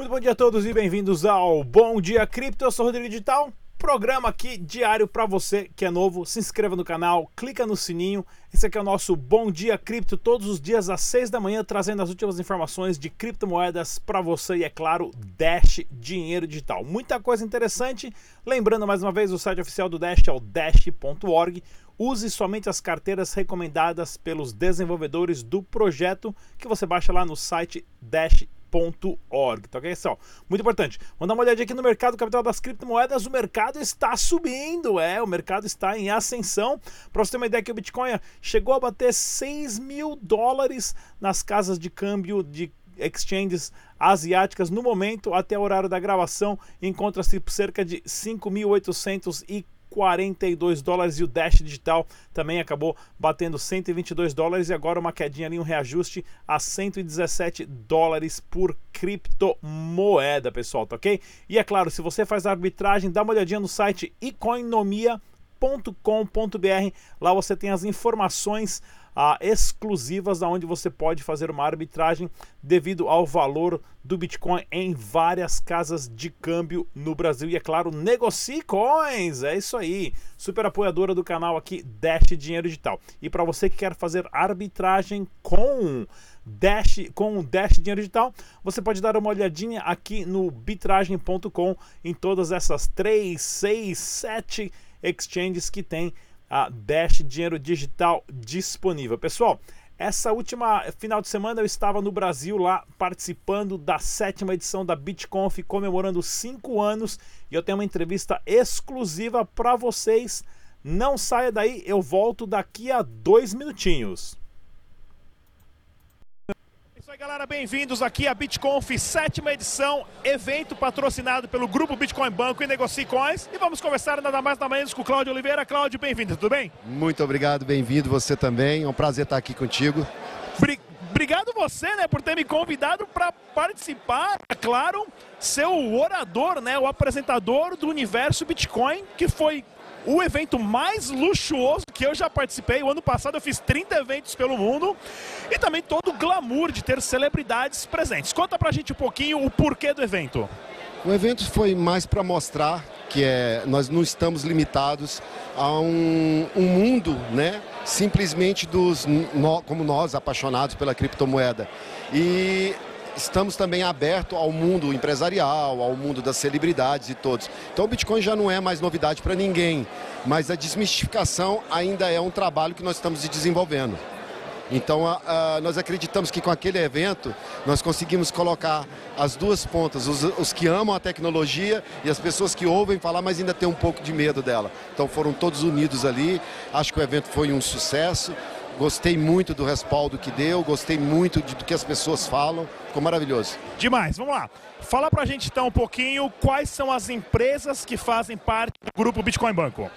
Muito bom dia a todos e bem-vindos ao Bom Dia Cripto. Eu sou Rodrigo Digital. Programa aqui diário para você que é novo. Se inscreva no canal, clica no sininho. Esse aqui é o nosso Bom Dia Cripto, todos os dias às 6 da manhã, trazendo as últimas informações de criptomoedas para você e, é claro, Dash Dinheiro Digital. Muita coisa interessante. Lembrando mais uma vez, o site oficial do Dash é o dash.org. Use somente as carteiras recomendadas pelos desenvolvedores do projeto que você baixa lá no site dash.org criptomoedas.org, tá ok? Só, muito importante. Vamos dar uma olhadinha aqui no mercado capital das criptomoedas. O mercado está subindo, é, o mercado está em ascensão. Para você ter uma ideia que o Bitcoin chegou a bater 6 mil dólares nas casas de câmbio de exchanges asiáticas no momento, até o horário da gravação, encontra-se cerca de 5.840 42 dólares e o Dash Digital também acabou batendo 122 dólares e agora uma quedinha ali, um reajuste a 117 dólares por criptomoeda, pessoal, tá ok? E é claro, se você faz arbitragem, dá uma olhadinha no site economia.com.br, lá você tem as informações ah, exclusivas onde você pode fazer uma arbitragem devido ao valor do Bitcoin em várias casas de câmbio no Brasil. E é claro, negocie coins, é isso aí. Super apoiadora do canal aqui, Dash Dinheiro Digital. E para você que quer fazer arbitragem com Dash com Dash Dinheiro Digital, você pode dar uma olhadinha aqui no bitragem.com em todas essas 3, 6, 7 exchanges que tem a Dash Dinheiro Digital disponível. Pessoal, essa última final de semana eu estava no Brasil lá participando da sétima edição da BitConf, comemorando cinco anos, e eu tenho uma entrevista exclusiva para vocês. Não saia daí, eu volto daqui a dois minutinhos galera. Bem-vindos aqui à BitConf, sétima edição, evento patrocinado pelo Grupo Bitcoin Banco e Negocie Coins. E vamos conversar nada mais nada menos com o Cláudio Oliveira. Cláudio, bem-vindo, tudo bem? Muito obrigado, bem-vindo você também. É um prazer estar aqui contigo. Obrigado você, né, por ter me convidado para participar, é claro, ser o orador, né, o apresentador do universo Bitcoin, que foi o evento mais luxuoso que eu já participei. O ano passado eu fiz 30 eventos pelo mundo e também todo o glamour de ter celebridades presentes. Conta pra gente um pouquinho o porquê do evento. O evento foi mais para mostrar que é, nós não estamos limitados a um, um mundo, né? Simplesmente dos no, como nós apaixonados pela criptomoeda. E estamos também abertos ao mundo empresarial, ao mundo das celebridades e todos. Então o Bitcoin já não é mais novidade para ninguém, mas a desmistificação ainda é um trabalho que nós estamos desenvolvendo. Então a, a, nós acreditamos que com aquele evento nós conseguimos colocar as duas pontas, os, os, que amam a tecnologia e as pessoas que ouvem falar, mas ainda tem um pouco de medo dela. Então foram todos unidos ali. Acho que o evento foi um sucesso. Gostei muito do respaldo que deu, gostei muito de, do que as pessoas falam, ficou maravilhoso. Demais, vamos lá. Fala pra gente então um pouquinho quais são as empresas que fazem parte do grupo Bitcoin Banco.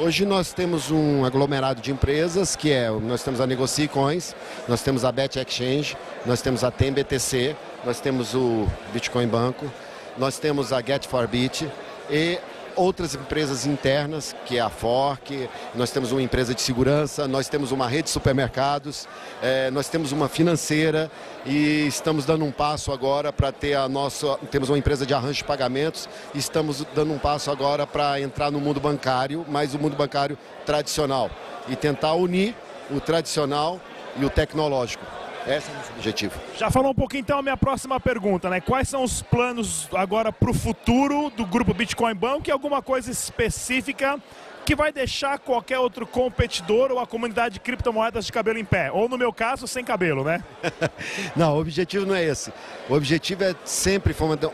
Hoje nós temos um aglomerado de empresas, que é, nós temos a Negocie Coins, nós temos a Bet Exchange, nós temos a TemBTC, nós temos o Bitcoin Banco, nós temos a Get4Bit e outras empresas internas, que é a Fork, nós temos uma empresa de segurança, nós temos uma rede de supermercados, é, nós temos uma financeira e estamos dando um passo agora para ter a nossa. Temos uma empresa de arranjo de pagamentos, e estamos dando um passo agora para entrar no mundo bancário, mas o mundo bancário tradicional, e tentar unir o tradicional e o tecnológico. Esse é o nosso objetivo. Já falou um pouquinho então a minha próxima pergunta, né? Quais são os planos agora para o futuro do grupo Bitcoin Bank e alguma coisa específica que vai deixar qualquer outro competidor ou a comunidade de criptomoedas de cabelo em pé? Ou no meu caso, sem cabelo, né? não, o objetivo não é esse. O objetivo é sempre fomentar,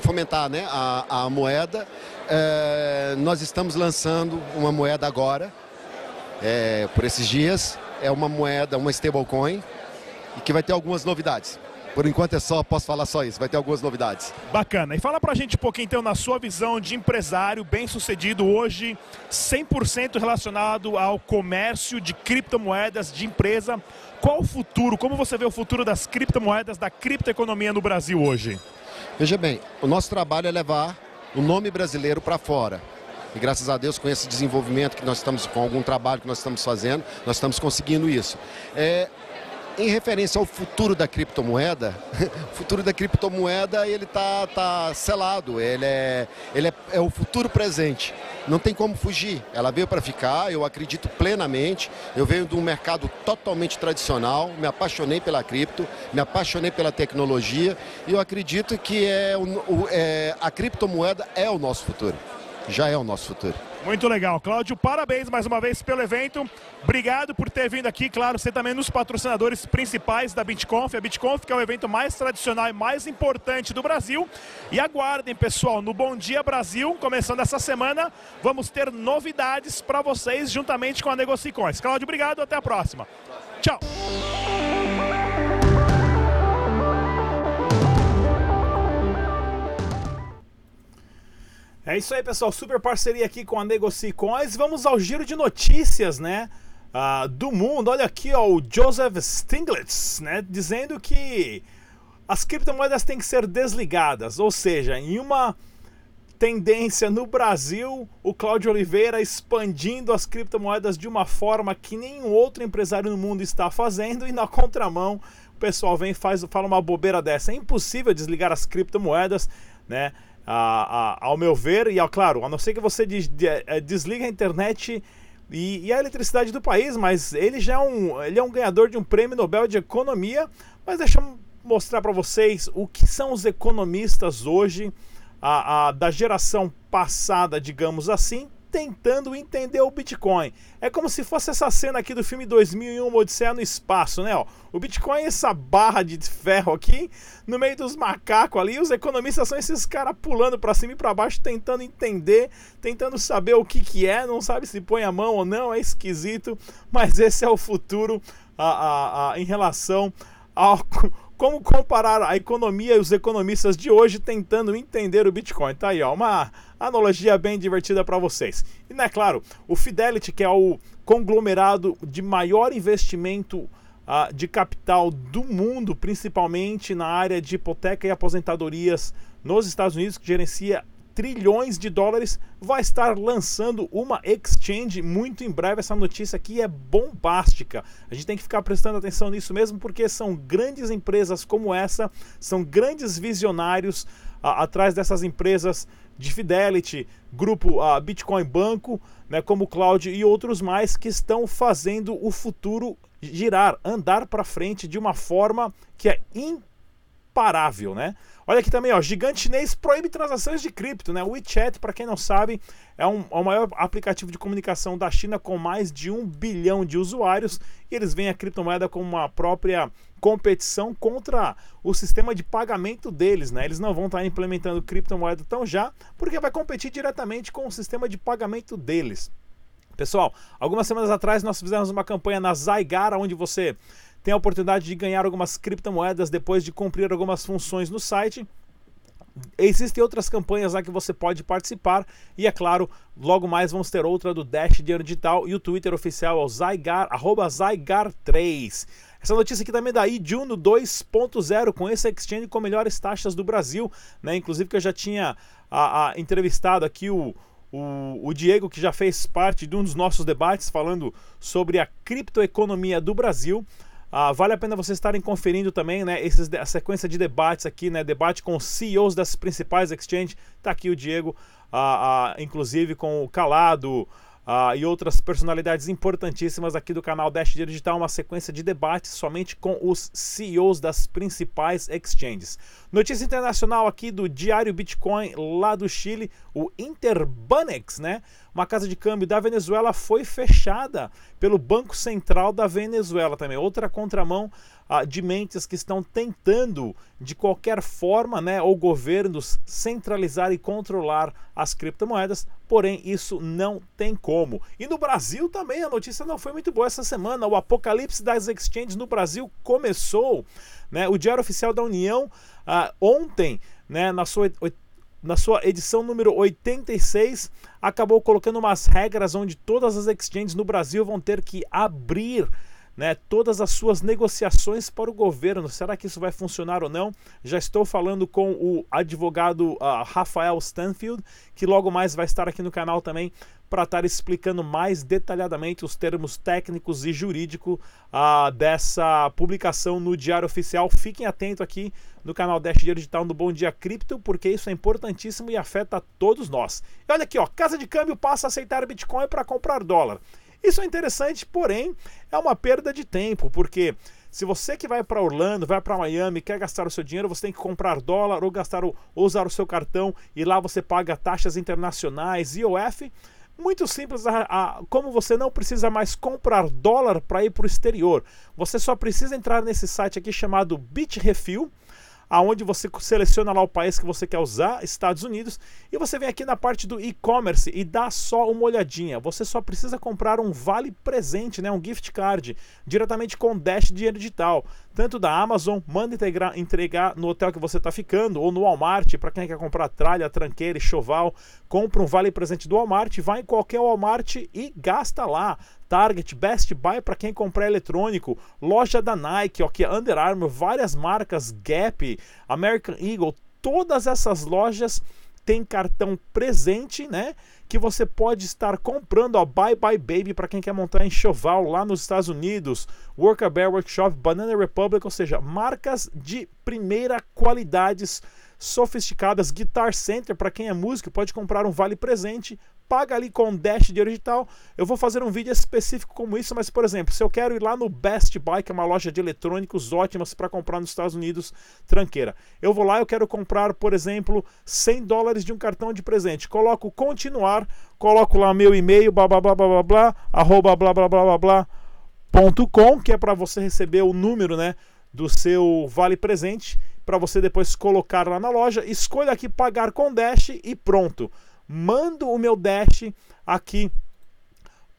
fomentar né, a, a moeda. É, nós estamos lançando uma moeda agora, é, por esses dias. É uma moeda, uma stablecoin, e que vai ter algumas novidades. Por enquanto é só, posso falar só isso, vai ter algumas novidades. Bacana. E fala pra gente um pouquinho então na sua visão de empresário bem sucedido hoje, 100% relacionado ao comércio de criptomoedas de empresa. Qual o futuro? Como você vê o futuro das criptomoedas, da criptoeconomia no Brasil hoje? Veja bem, o nosso trabalho é levar o nome brasileiro para fora. E graças a Deus, com esse desenvolvimento que nós estamos, com algum trabalho que nós estamos fazendo, nós estamos conseguindo isso. É, em referência ao futuro da criptomoeda, o futuro da criptomoeda ele tá, tá selado, ele, é, ele é, é o futuro presente. Não tem como fugir. Ela veio para ficar, eu acredito plenamente. Eu venho de um mercado totalmente tradicional, me apaixonei pela cripto, me apaixonei pela tecnologia e eu acredito que é, o, é a criptomoeda é o nosso futuro. Já é o nosso futuro. Muito legal. Cláudio, parabéns mais uma vez pelo evento. Obrigado por ter vindo aqui. Claro, você também é um dos patrocinadores principais da BitConf. A BitConf que é o evento mais tradicional e mais importante do Brasil. E aguardem, pessoal, no Bom Dia Brasil, começando essa semana, vamos ter novidades para vocês juntamente com a Negocicoins. Cláudio, obrigado. Até a próxima. Tchau. É isso aí, pessoal. Super parceria aqui com a Negocicoins. Vamos ao giro de notícias, né? Uh, do mundo. Olha aqui, ó, o Joseph Stiglitz, né? Dizendo que as criptomoedas têm que ser desligadas. Ou seja, em uma tendência no Brasil, o Cláudio Oliveira expandindo as criptomoedas de uma forma que nenhum outro empresário no mundo está fazendo. E na contramão, o pessoal vem e faz, fala uma bobeira dessa. É impossível desligar as criptomoedas, né? Ao meu ver, e claro, a não ser que você des, de, é, desliga a internet e, e, a eletricidade do país, mas ele já é um, ele é um ganhador de um prêmio Nobel de Economia. Mas deixa eu mostrar para vocês o que são os economistas hoje, a, a, da geração passada, digamos assim, tentando entender o Bitcoin. É como se fosse essa cena aqui do filme 2001 Odisseia no Espaço, né? Ó, o Bitcoin é essa barra de ferro aqui no meio dos macacos ali. Os economistas são esses caras pulando para cima e para baixo, tentando entender, tentando saber o que, que é. Não sabe se põe a mão ou não, é esquisito. Mas esse é o futuro a, a, a, em relação ao como comparar a economia e os economistas de hoje tentando entender o Bitcoin. Tá aí, ó, uma analogia bem divertida para vocês. E, né, claro, o Fidelity, que é o conglomerado de maior investimento uh, de capital do mundo, principalmente na área de hipoteca e aposentadorias nos Estados Unidos, que gerencia trilhões de dólares, vai estar lançando uma exchange muito em breve. Essa notícia aqui é bombástica. A gente tem que ficar prestando atenção nisso mesmo, porque são grandes empresas como essa, são grandes visionários a, atrás dessas empresas de Fidelity, grupo a Bitcoin Banco, né, como Cloud e outros mais que estão fazendo o futuro girar, andar para frente de uma forma que é imparável, né? Olha aqui também, ó, gigante chinês proíbe transações de cripto, né? O WeChat, para quem não sabe, é, um, é o maior aplicativo de comunicação da China com mais de um bilhão de usuários e eles veem a criptomoeda como uma própria competição contra o sistema de pagamento deles, né? Eles não vão estar implementando criptomoeda tão já, porque vai competir diretamente com o sistema de pagamento deles. Pessoal, algumas semanas atrás nós fizemos uma campanha na Zygar, onde você tem a oportunidade de ganhar algumas criptomoedas depois de cumprir algumas funções no site. Existem outras campanhas lá que você pode participar e é claro, logo mais vamos ter outra do Dash Dinheiro Digital e o Twitter oficial é o Zygar, arroba Zygar3. Essa notícia aqui também da Ijuno 2.0 com esse exchange com melhores taxas do Brasil, né? Inclusive que eu já tinha a, a, entrevistado aqui o, o, o, Diego, que já fez parte de um dos nossos debates falando sobre a criptoeconomia do Brasil. Ah, vale a pena vocês estarem conferindo também, né, esses, a sequência de debates aqui, né, debate com os CEOs das principais exchanges. Tá aqui o Diego, ah, ah, inclusive com o Calado, Uh, e outras personalidades importantíssimas aqui do canal Dash Digital, uma sequência de debates somente com os CEOs das principais exchanges. Notícia internacional aqui do Diário Bitcoin lá do Chile, o Interbanex, né? Uma casa de câmbio da Venezuela foi fechada pelo Banco Central da Venezuela também. Outra contramão ah, de mentes que estão tentando, de qualquer forma, né, ou governos centralizar e controlar as criptomoedas, porém isso não tem como. E no Brasil também a notícia não foi muito boa essa semana. O apocalipse das exchanges no Brasil começou. Né? O Diário Oficial da União ah, ontem, né, na sua na sua edição número 86, acabou colocando umas regras onde todas as exchanges no Brasil vão ter que abrir né, todas as suas negociações para o governo. Será que isso vai funcionar ou não? Já estou falando com o advogado uh, Rafael Stanfield, que logo mais vai estar aqui no canal também para estar explicando mais detalhadamente os termos técnicos e jurídicos uh, dessa publicação no Diário Oficial. Fiquem atentos aqui no canal Dash Digital no Bom Dia Cripto, porque isso é importantíssimo e afeta todos nós. E olha aqui, ó, Casa de Câmbio passa a aceitar Bitcoin para comprar dólar. Isso é interessante, porém é uma perda de tempo, porque se você que vai para Orlando, vai para Miami, quer gastar o seu dinheiro, você tem que comprar dólar ou gastar ou usar o seu cartão e lá você paga taxas internacionais, IOF. Muito simples, a, a, como você não precisa mais comprar dólar para ir para o exterior, você só precisa entrar nesse site aqui chamado Bitrefill aonde você seleciona lá o país que você quer usar, Estados Unidos, e você vem aqui na parte do e-commerce e dá só uma olhadinha. Você só precisa comprar um vale presente, né, um gift card, diretamente com Dash Dinheiro Digital, tanto da Amazon, manda integrar, entregar no hotel que você está ficando, ou no Walmart, para quem quer comprar tralha, tranqueira e choval, compra um vale presente do Walmart, vai em qualquer Walmart e gasta lá. Target, Best Buy para quem comprar eletrônico, loja da Nike, ok, Under Armour, várias marcas, Gap, American Eagle, todas essas lojas têm cartão presente, né? Que você pode estar comprando a Bye Bye Baby para quem quer montar enxoval lá nos Estados Unidos, Worker Bear Workshop, Banana Republic, ou seja, marcas de primeira qualidades sofisticadas, Guitar Center para quem é músico pode comprar um vale presente paga ali com Dash de digital. Eu vou fazer um vídeo específico como isso, mas por exemplo, se eu quero ir lá no Best Buy, que é uma loja de eletrônicos ótimas para comprar nos Estados Unidos, tranqueira. Eu vou lá, eu quero comprar, por exemplo, 100 dólares de um cartão de presente. Coloco continuar, coloco lá meu e-mail, blá blá blá blá blá, blá arroba blá blá blá blá blá, ponto com, que é para você receber o número, né, do seu vale presente, para você depois colocar lá na loja. Escolha aqui pagar com Dash e pronto mando o meu Dash aqui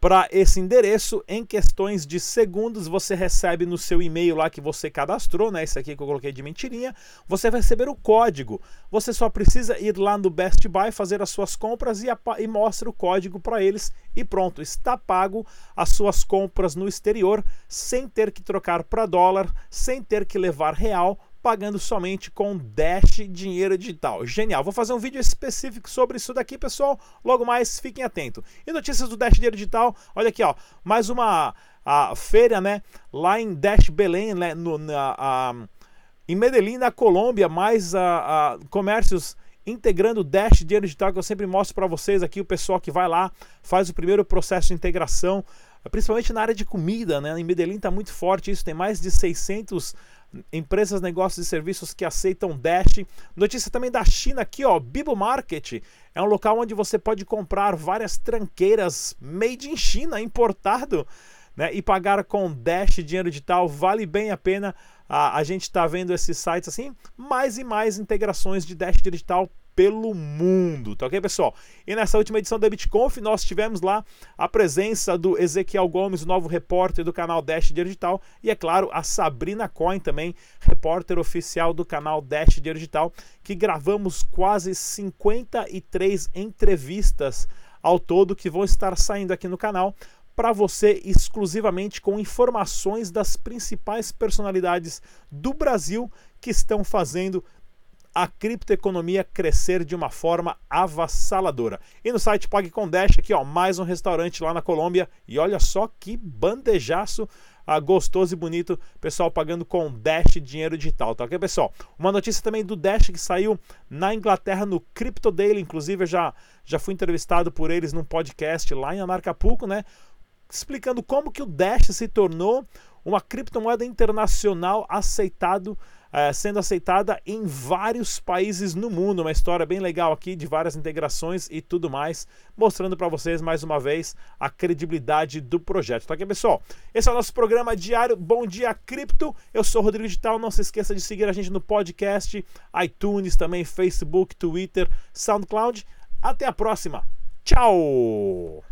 para esse endereço em questões de segundos você recebe no seu e-mail lá que você cadastrou, né? Esse aqui que eu coloquei de mentirinha, você vai receber o código. Você só precisa ir lá no Best Buy fazer as suas compras e, e mostra o código para eles e pronto, está pago as suas compras no exterior sem ter que trocar para dólar, sem ter que levar real pagando somente com Dash dinheiro digital. Genial. Vou fazer um vídeo específico sobre isso daqui, pessoal. Logo mais, fiquem atentos. E notícias do Dash dinheiro digital. Olha aqui, ó, mais uma a feira, né, lá em Dash Belém, né, no, na, a, em Medellín, na Colômbia, mais a, a comércios integrando Dash dinheiro digital que eu sempre mostro para vocês aqui o pessoal que vai lá faz o primeiro processo de integração principalmente na área de comida, né? Em Medellín está muito forte isso, tem mais de 600 empresas, negócios e serviços que aceitam Dash. Notícia também da China aqui, ó, Bibo Market. É um local onde você pode comprar várias tranqueiras made in China, importado, né? E pagar com Dash dinheiro digital, vale bem a pena. A, a gente está vendo esses sites assim, mais e mais integrações de Dash digital pelo mundo, tá ok, pessoal? E nessa última edição da BitConf, nós tivemos lá a presença do Ezequiel Gomes, novo repórter do canal Dash Digital, e é claro, a Sabrina Coin também, repórter oficial do canal Dash Digital, que gravamos quase 53 entrevistas ao todo que vão estar saindo aqui no canal para você exclusivamente com informações das principais personalidades do Brasil que estão fazendo a criptoeconomia crescer de uma forma avassaladora. E no site Pague com Dash, aqui ó, mais um restaurante lá na Colômbia. E olha só que bandejaço ah, gostoso e bonito, pessoal pagando com Dash dinheiro digital, tá ok, pessoal? Uma notícia também do Dash que saiu na Inglaterra no Crypto Daily, inclusive eu já, já fui entrevistado por eles num podcast lá em Anarcapuco, né? Explicando como que o Dash se tornou uma criptomoeda internacional aceitado é, sendo aceitada em vários países no mundo. Uma história bem legal aqui de várias integrações e tudo mais, mostrando para vocês mais uma vez a credibilidade do projeto. Tá aqui, pessoal? Esse é o nosso programa diário Bom Dia Cripto. Eu sou o Rodrigo Digital. Não se esqueça de seguir a gente no podcast, iTunes, também Facebook, Twitter, SoundCloud. Até a próxima. Tchau!